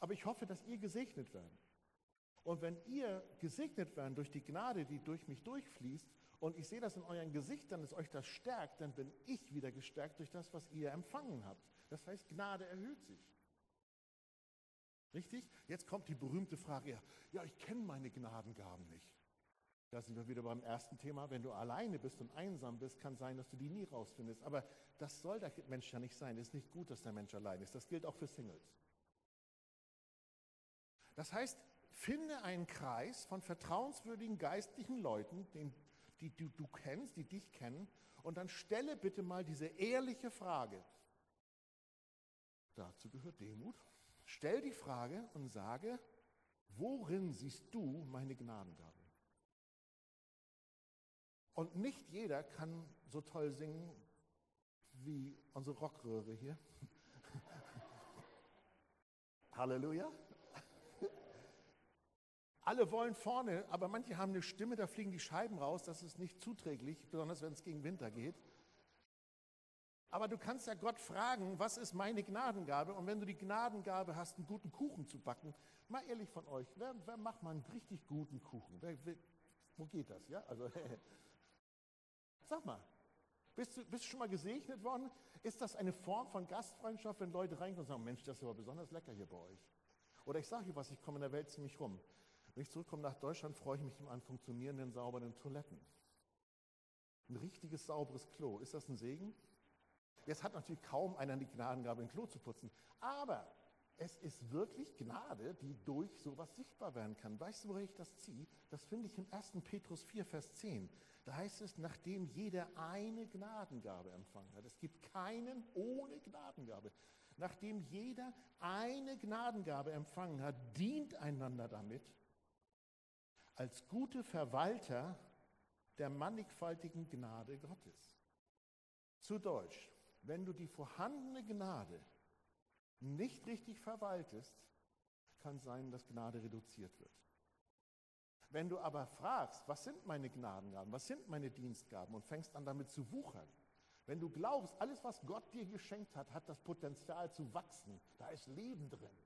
Speaker 3: Aber ich hoffe, dass ihr gesegnet werdet. Und wenn ihr gesegnet werdet durch die Gnade, die durch mich durchfließt, und ich sehe das in euren Gesichtern, dass euch das stärkt, dann bin ich wieder gestärkt durch das, was ihr empfangen habt. Das heißt, Gnade erhöht sich. Richtig? Jetzt kommt die berühmte Frage, ja, ich kenne meine Gnadengaben nicht. Da sind wir wieder beim ersten Thema. Wenn du alleine bist und einsam bist, kann sein, dass du die nie rausfindest. Aber das soll der Mensch ja nicht sein. Es ist nicht gut, dass der Mensch allein ist. Das gilt auch für Singles. Das heißt, finde einen Kreis von vertrauenswürdigen geistlichen Leuten, den, die du, du kennst, die dich kennen, und dann stelle bitte mal diese ehrliche Frage. Dazu gehört Demut. Stell die Frage und sage, worin siehst du meine Gnadengabe? Und nicht jeder kann so toll singen wie unsere Rockröhre hier. Halleluja. Alle wollen vorne, aber manche haben eine Stimme, da fliegen die Scheiben raus. Das ist nicht zuträglich, besonders wenn es gegen Winter geht. Aber du kannst ja Gott fragen, was ist meine Gnadengabe? Und wenn du die Gnadengabe hast, einen guten Kuchen zu backen, mal ehrlich von euch, wer, wer macht mal einen richtig guten Kuchen? Wer, wer, wo geht das? Ja, also sag mal, bist du, bist du schon mal gesegnet worden? Ist das eine Form von Gastfreundschaft, wenn Leute reinkommen und sagen, Mensch, das ist aber besonders lecker hier bei euch? Oder ich sage dir was, ich komme in der Welt ziemlich rum. Wenn ich zurückkomme nach Deutschland, freue ich mich immer an funktionierenden, sauberen Toiletten. Ein richtiges, sauberes Klo. Ist das ein Segen? Jetzt hat natürlich kaum einer die Gnadengabe, ein Klo zu putzen. Aber es ist wirklich Gnade, die durch sowas sichtbar werden kann. Weißt du, woher ich das ziehe? Das finde ich im 1. Petrus 4, Vers 10. Da heißt es, nachdem jeder eine Gnadengabe empfangen hat. Es gibt keinen ohne Gnadengabe. Nachdem jeder eine Gnadengabe empfangen hat, dient einander damit als gute Verwalter der mannigfaltigen Gnade Gottes. Zu Deutsch, wenn du die vorhandene Gnade nicht richtig verwaltest, kann sein, dass Gnade reduziert wird. Wenn du aber fragst, was sind meine Gnadengaben, was sind meine Dienstgaben und fängst an damit zu wuchern, wenn du glaubst, alles, was Gott dir geschenkt hat, hat das Potenzial zu wachsen, da ist Leben drin.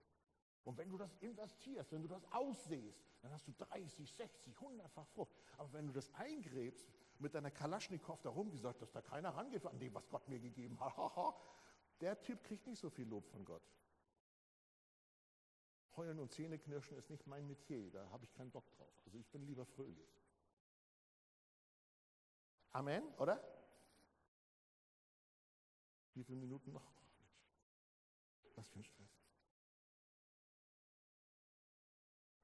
Speaker 3: Und wenn du das investierst, wenn du das aussehst, dann hast du 30, 60, 100-fach Frucht. Aber wenn du das eingräbst, mit deiner Kalaschnikow da rumgesagt, dass da keiner rangeht an dem, was Gott mir gegeben hat, der Typ kriegt nicht so viel Lob von Gott. Heulen und Zähneknirschen ist nicht mein Metier, da habe ich keinen Bock drauf. Also ich bin lieber fröhlich. Amen, oder? Wie viele Minuten noch? Was für ein Stress.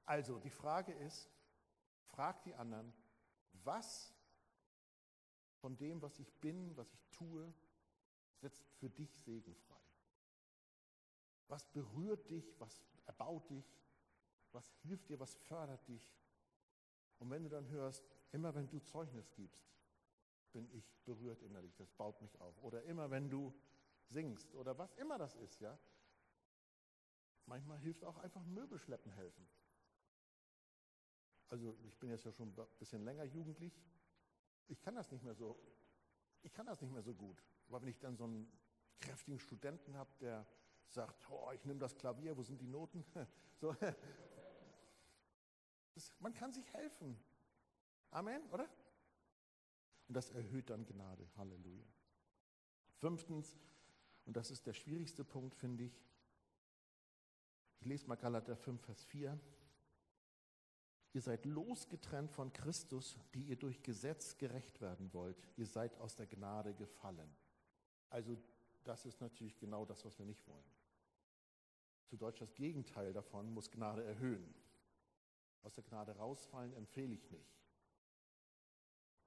Speaker 3: Also die Frage ist, frag die anderen, was von dem, was ich bin, was ich tue, setzt für dich Segen frei? Was berührt dich, was erbaut dich, was hilft dir, was fördert dich? Und wenn du dann hörst, immer wenn du Zeugnis gibst, bin ich berührt innerlich, das baut mich auf. Oder immer wenn du singst oder was immer das ist, ja, Manchmal hilft auch einfach Möbelschleppen helfen. Also ich bin jetzt ja schon ein bisschen länger jugendlich. Ich kann das nicht mehr so, ich kann das nicht mehr so gut. Aber wenn ich dann so einen kräftigen Studenten habe, der sagt, oh, ich nehme das Klavier, wo sind die Noten? So. Das, man kann sich helfen. Amen, oder? Und das erhöht dann Gnade. Halleluja. Fünftens, und das ist der schwierigste Punkt, finde ich. Ich lese mal Galater 5, Vers 4. Ihr seid losgetrennt von Christus, die ihr durch Gesetz gerecht werden wollt. Ihr seid aus der Gnade gefallen. Also das ist natürlich genau das, was wir nicht wollen. Zu Deutsch das Gegenteil davon muss Gnade erhöhen. Aus der Gnade rausfallen empfehle ich nicht.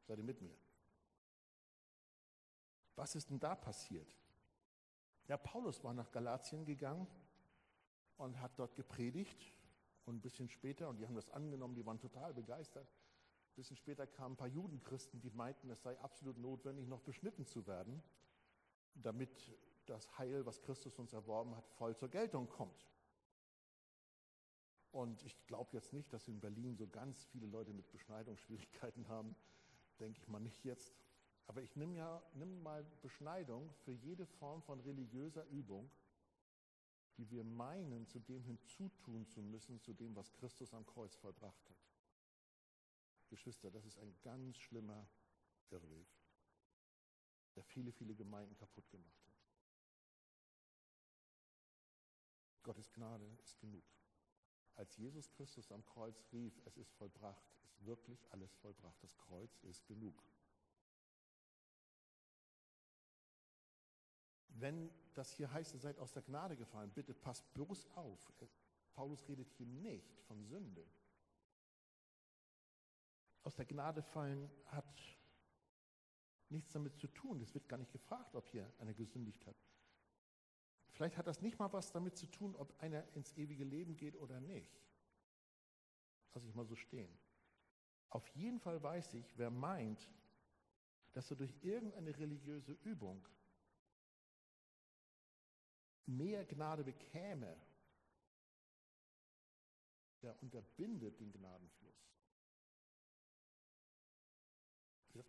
Speaker 3: Seid ihr mit mir? Was ist denn da passiert? Ja, Paulus war nach Galatien gegangen und hat dort gepredigt und ein bisschen später, und die haben das angenommen, die waren total begeistert. Ein bisschen später kamen ein paar Judenchristen, die meinten, es sei absolut notwendig, noch beschnitten zu werden, damit das Heil, was Christus uns erworben hat, voll zur Geltung kommt. Und ich glaube jetzt nicht, dass in Berlin so ganz viele Leute mit Beschneidungsschwierigkeiten haben, denke ich mal nicht jetzt. Aber ich nehme ja nimm mal Beschneidung für jede Form von religiöser Übung, die wir meinen, zu dem hinzutun zu müssen, zu dem, was Christus am Kreuz vollbracht hat. Geschwister, das ist ein ganz schlimmer Irrweg, der viele, viele Gemeinden kaputt gemacht hat. Gottes Gnade ist genug. Als Jesus Christus am Kreuz rief, es ist vollbracht, ist wirklich alles vollbracht. Das Kreuz ist genug. Wenn das hier heißt, ihr seid aus der Gnade gefallen, bitte passt bloß auf. Paulus redet hier nicht von Sünde. Aus der Gnade fallen hat nichts damit zu tun. Es wird gar nicht gefragt, ob hier einer gesündigt hat. Vielleicht hat das nicht mal was damit zu tun, ob einer ins ewige Leben geht oder nicht. Lass ich mal so stehen. Auf jeden Fall weiß ich, wer meint, dass er durch irgendeine religiöse Übung mehr Gnade bekäme, der unterbindet den Gnadenfluss.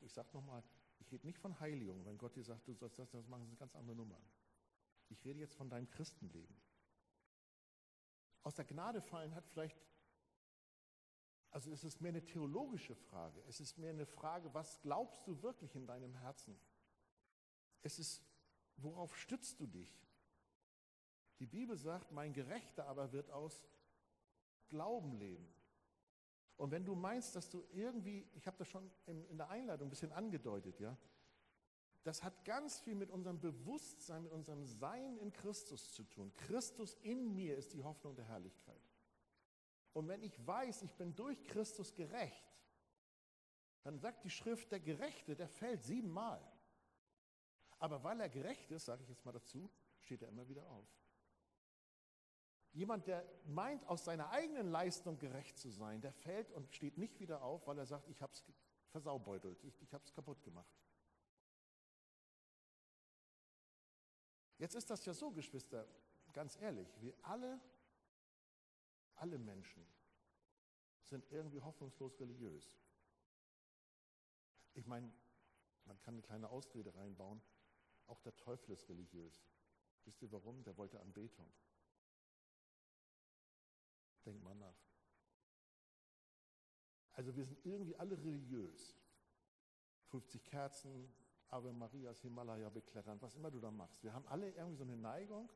Speaker 3: Ich sage nochmal, ich rede nicht von Heiligung. Wenn Gott dir sagt, du sollst das, das machen, ist eine ganz andere Nummer. Ich rede jetzt von deinem Christenleben. Aus der Gnade fallen hat vielleicht, also es ist mehr eine theologische Frage. Es ist mehr eine Frage, was glaubst du wirklich in deinem Herzen? Es ist, worauf stützt du dich? Die Bibel sagt, mein Gerechter aber wird aus Glauben leben. Und wenn du meinst, dass du irgendwie, ich habe das schon in, der Einleitung ein bisschen angedeutet, ja, das hat ganz viel mit unserem Bewusstsein, mit unserem Sein in Christus zu tun. Christus in mir ist die Hoffnung der Herrlichkeit. Und wenn ich weiß, ich bin durch Christus gerecht, dann sagt die Schrift, der Gerechte, der fällt siebenmal. Aber weil er gerecht ist, sage ich jetzt mal dazu, steht er immer wieder auf. Jemand, der meint, aus seiner eigenen Leistung gerecht zu sein, der fällt und steht nicht wieder auf, weil er sagt, ich habe es versaubeutelt, ich, ich habe es kaputt gemacht. Jetzt ist das ja so, Geschwister, ganz ehrlich, wir alle, alle Menschen sind irgendwie hoffnungslos religiös. Ich meine, man kann eine kleine Ausrede reinbauen, auch der Teufel ist religiös. Wisst ihr warum? Der wollte Anbetung. Denkt mal nach. Also wir sind irgendwie alle religiös. 50 Kerzen, Ave Marias Himalaya beklettern, was immer du da machst. Wir haben alle irgendwie so eine Neigung,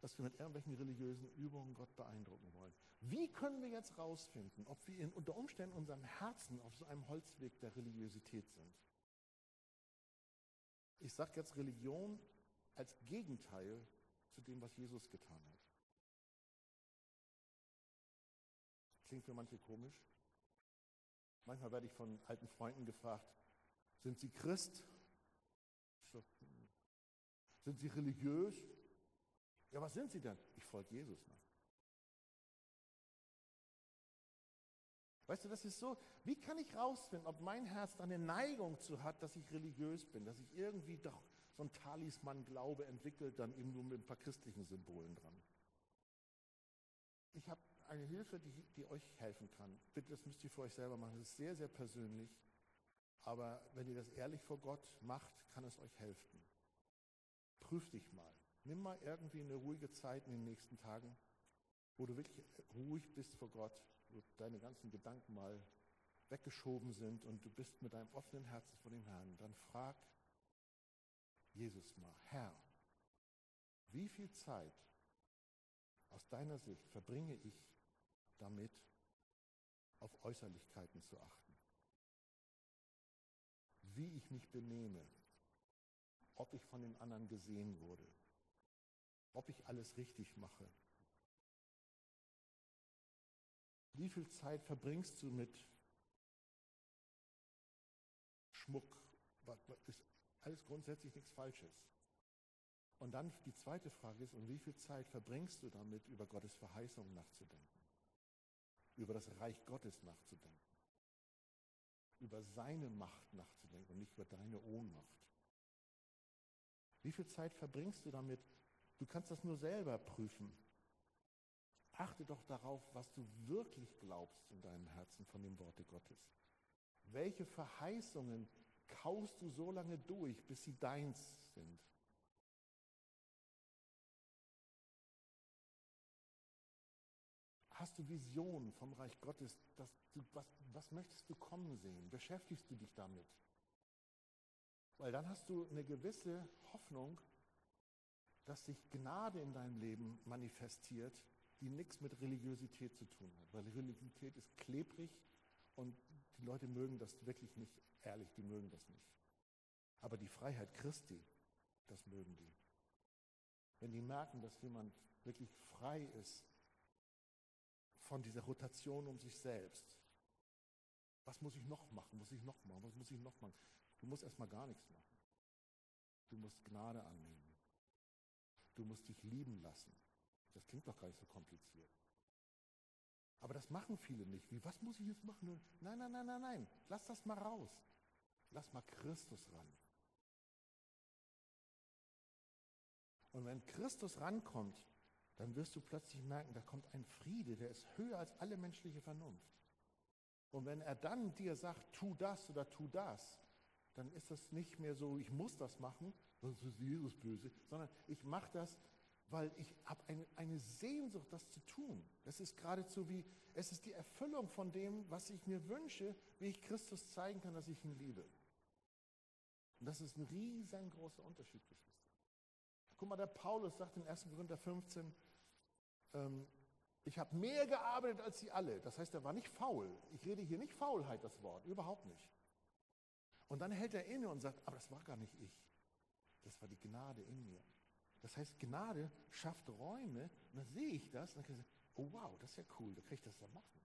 Speaker 3: dass wir mit irgendwelchen religiösen Übungen Gott beeindrucken wollen. Wie können wir jetzt rausfinden, ob wir in, unter Umständen unserem Herzen auf so einem Holzweg der Religiosität sind? Ich sage jetzt Religion als Gegenteil zu dem, was Jesus getan hat. Klingt für manche komisch. Manchmal werde ich von alten Freunden gefragt, sind Sie Christ? Sind Sie religiös? Ja, was sind Sie denn? Ich folge Jesus nach. Weißt du, das ist so, wie kann ich rausfinden, ob mein Herz eine Neigung zu hat, dass ich religiös bin, dass ich irgendwie doch so ein Talisman-Glaube entwickelt, dann eben nur mit ein paar christlichen Symbolen dran. Ich habe eine Hilfe, die, die euch helfen kann. Bitte, das müsst ihr für euch selber machen. Das ist sehr, sehr persönlich. Aber wenn ihr das ehrlich vor Gott macht, kann es euch helfen. Prüf dich mal. Nimm mal irgendwie eine ruhige Zeit in den nächsten Tagen, wo du wirklich ruhig bist vor Gott, wo deine ganzen Gedanken mal weggeschoben sind und du bist mit deinem offenen Herzen vor dem Herrn. Dann frag Jesus mal, Herr, wie viel Zeit aus deiner Sicht verbringe ich damit, auf Äußerlichkeiten zu achten? Wie ich mich benehme, ob ich von den anderen gesehen wurde, ob ich alles richtig mache. Wie viel Zeit verbringst du mit Schmuck? Ist alles grundsätzlich nichts Falsches. Und dann die zweite Frage ist, und wie viel Zeit verbringst du damit, über Gottes Verheißung nachzudenken? Über das Reich Gottes nachzudenken? Über seine Macht nachzudenken und nicht über deine Ohnmacht? Wie viel Zeit verbringst du damit? Du kannst das nur selber prüfen. Achte doch darauf, was du wirklich glaubst in deinem Herzen von dem Worte Gottes. Welche Verheißungen kaust du so lange durch, bis sie deins sind? Hast du Visionen vom Reich Gottes? Du, was, was möchtest du kommen sehen? Beschäftigst du dich damit? Weil dann hast du eine gewisse Hoffnung, dass sich Gnade in deinem Leben manifestiert, die nichts mit Religiosität zu tun hat. Weil Religiosität ist klebrig und die Leute mögen das wirklich nicht ehrlich, die mögen das nicht. Aber die Freiheit Christi, das mögen die. Wenn die merken, dass jemand wirklich frei ist von dieser Rotation um sich selbst. Was muss ich noch machen? Muss ich noch machen? Was muss ich noch machen? Du musst erstmal gar nichts machen. Du musst Gnade annehmen. Du musst dich lieben lassen. Das klingt doch gar nicht so kompliziert. Aber das machen viele nicht. Wie, was muss ich jetzt machen? Nein, nein, nein, nein, nein. Lass das mal raus. Lass mal Christus ran. Und wenn Christus rankommt, dann wirst du plötzlich merken, da kommt ein Friede, der ist höher als alle menschliche Vernunft. Und wenn er dann dir sagt, tu das oder tu das, dann ist das nicht mehr so, ich muss das machen, sonst ist Jesus böse, sondern ich mache das, weil ich habe eine, eine Sehnsucht, das zu tun. Das ist geradezu wie, es ist die Erfüllung von dem, was ich mir wünsche, wie ich Christus zeigen kann, dass ich ihn liebe. Und das ist ein riesengroßer Unterschied, Geschwister. Guck mal, der Paulus sagt in 1. Korinther 15, ähm, ich habe mehr gearbeitet als sie alle. Das heißt, er war nicht faul. Ich rede hier nicht Faulheit, das Wort, überhaupt nicht. Und dann hält er inne und sagt, aber das war gar nicht ich. Das war die Gnade in mir. Das heißt, Gnade schafft Räume und dann sehe ich das und dann kann ich sagen, oh wow, das ist ja cool, da kann ich das dann machen.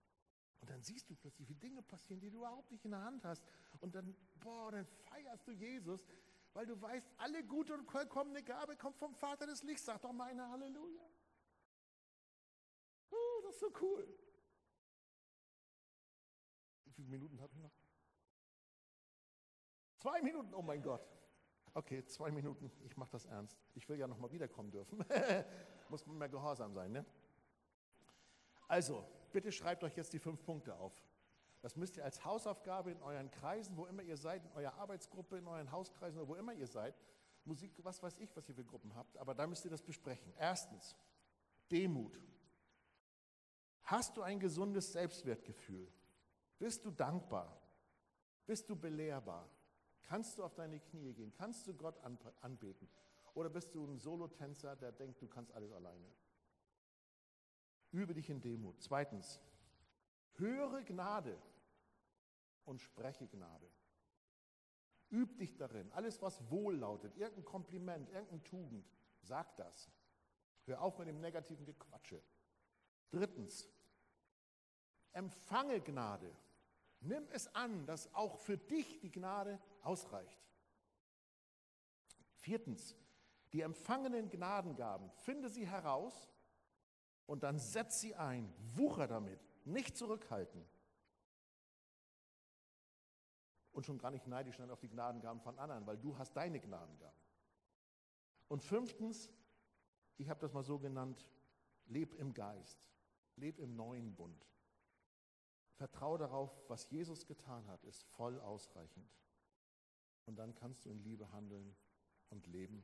Speaker 3: Und dann siehst du plötzlich, wie Dinge passieren, die du überhaupt nicht in der Hand hast. Und dann, boah, dann feierst du Jesus, weil du weißt, alle gute und vollkommene Gabe kommt vom Vater des Lichts. Sag doch mal eine Halleluja. Das ist so cool. Wie viele Minuten habe ich noch? Zwei Minuten, oh mein Gott. Okay, zwei Minuten, ich mache das ernst. Ich will ja noch mal wiederkommen dürfen. Muss man mehr gehorsam sein, ne? Also, bitte schreibt euch jetzt die fünf Punkte auf. Das müsst ihr als Hausaufgabe in euren Kreisen, wo immer ihr seid, in eurer Arbeitsgruppe, in euren Hauskreisen oder wo immer ihr seid, Musik, was weiß ich, was ihr für Gruppen habt, aber da müsst ihr das besprechen. Erstens, Demut. Hast du ein gesundes Selbstwertgefühl? Bist du dankbar? Bist du belehrbar? Kannst du auf deine Knie gehen? Kannst du Gott anbeten? Oder bist du ein Solotänzer, der denkt, du kannst alles alleine? Übe dich in Demut. Zweitens, höre Gnade und spreche Gnade. Üb dich darin. Alles, was wohl lautet, irgendein Kompliment, irgendeine Tugend, sag das. Hör auf mit dem negativen Gequatsche. Drittens, empfange Gnade. Nimm es an, dass auch für dich die Gnade ausreicht. Viertens, die empfangenen Gnadengaben, finde sie heraus und dann setz sie ein, wucher damit, nicht zurückhalten. Und schon gar nicht neidisch sein auf die Gnadengaben von anderen, weil du hast deine Gnadengaben. Und fünftens, ich habe das mal so genannt, leb im Geist. Leb im neuen Bund. Vertraue darauf, was Jesus getan hat, ist voll ausreichend. Und dann kannst du in Liebe handeln und leben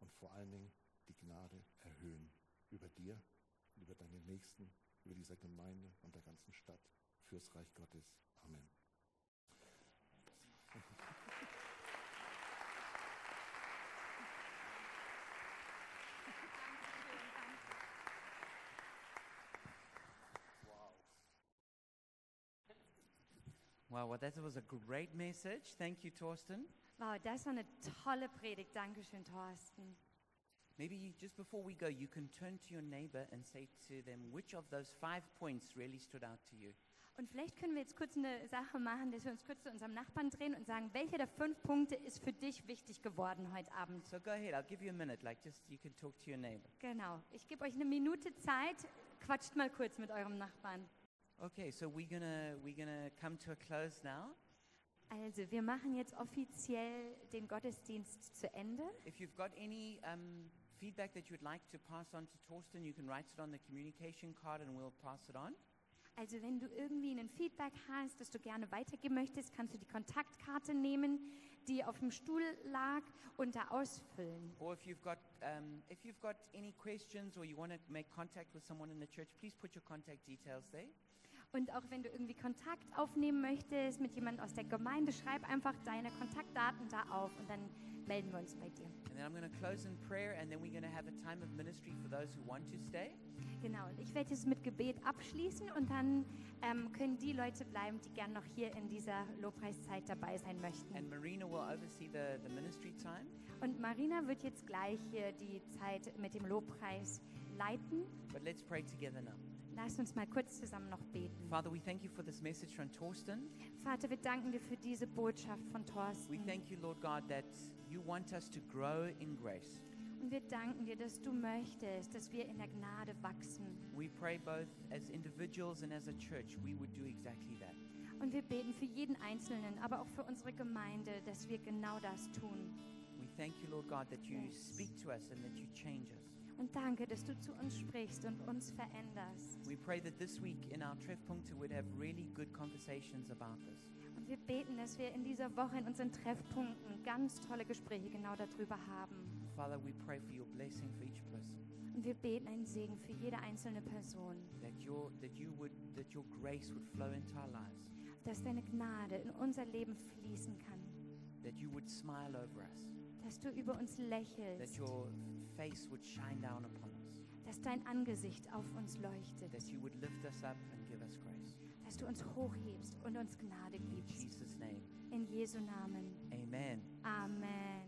Speaker 3: und vor allen Dingen die Gnade erhöhen über dir, über deine Nächsten, über diese Gemeinde und der ganzen Stadt fürs Reich Gottes. Amen.
Speaker 1: Wow, well, that was a great message. Thank you, Torsten.
Speaker 2: Wow, das war eine tolle Predigt. Dankeschön, Thorsten.
Speaker 1: Maybe you, just before we go, you can turn to your neighbor and say to them which of those five points really stood out to you.
Speaker 2: Und vielleicht können wir jetzt kurz eine Sache machen, dass wir uns kurz zu unserem Nachbarn drehen und sagen, welcher der fünf Punkte ist für dich wichtig geworden heute Abend?
Speaker 1: So go ahead. I'll give you a minute. Like just you can talk to your neighbor.
Speaker 2: Genau. Ich gebe euch eine Minute Zeit. Quatscht mal kurz mit eurem Nachbarn.
Speaker 1: Okay, so we're gonna we're gonna come to a close now.
Speaker 2: Also, wir machen jetzt offiziell den Gottesdienst zu Ende.
Speaker 1: If you've got any um, feedback that you'd like to pass on to Torsten, you can write it on the communication card and we'll pass it on.
Speaker 2: Also, wenn du irgendwie ein Feedback hast, das du gerne weitergeben möchtest, kannst du die Kontaktkarte nehmen, die auf dem Stuhl lag, und da ausfüllen.
Speaker 1: Or if you've got um, if you've got any questions or you want to make contact with someone in the church, please put your contact details there.
Speaker 2: Und auch wenn du irgendwie Kontakt aufnehmen möchtest mit jemandem aus der Gemeinde, schreib einfach deine Kontaktdaten da auf und dann melden wir uns bei dir.
Speaker 1: And then I'm going to close in prayer, and then we're going to have a time of ministry for those who want to stay.
Speaker 2: Genau, und ich werde jetzt mit Gebet abschließen und dann ähm, können die Leute bleiben, die gern noch hier in dieser Lobpreiszeit dabei sein möchten.
Speaker 1: And Marina will oversee the, the ministry time.
Speaker 2: Und Marina wird jetzt gleich hier die Zeit mit dem Lobpreis leiten.
Speaker 1: But let's pray together now.
Speaker 2: Lasst uns mal kurz zusammen noch beten.
Speaker 1: Father, we thank you for this message from Torsten.
Speaker 2: Vater, wir danken dir für diese Botschaft von
Speaker 1: We
Speaker 2: Thorsten.
Speaker 1: thank you, Lord God, that you want us to grow in grace.
Speaker 2: Und wir danken dir, dass du möchtest, dass wir in der Gnade wachsen.
Speaker 1: We pray both as individuals and as a church, we would do exactly that.
Speaker 2: Und wir beten für jeden Einzelnen, aber auch für unsere Gemeinde, dass wir genau das tun.
Speaker 1: We thank you, Lord God, that you speak to us and that you change us.
Speaker 2: Und danke, dass du zu uns sprichst und uns veränderst.
Speaker 1: We pray that this week in our Treffpunkte would have really good conversations about this.
Speaker 2: Und wir beten, dass wir in dieser Woche in unseren Treffpunkten ganz tolle Gespräche genau darüber haben.
Speaker 1: Father, we pray for your blessing for each person,
Speaker 2: Und wir beten einen Segen für jede einzelne Person,
Speaker 1: that your that you would that your grace would flow into our lives,
Speaker 2: dass deine Gnade in unser Leben fließen kann,
Speaker 1: that you would smile over us,
Speaker 2: dass du über uns
Speaker 1: that
Speaker 2: lächelst,
Speaker 1: your face would shine down upon us.
Speaker 2: Dass dein Angesicht auf uns leuchtet.
Speaker 1: That you would lift us up and give us grace.
Speaker 2: Dass du uns hochhebst und uns Gnade gibst.
Speaker 1: In Jesus name.
Speaker 2: In Jesu Namen. Amen. Amen.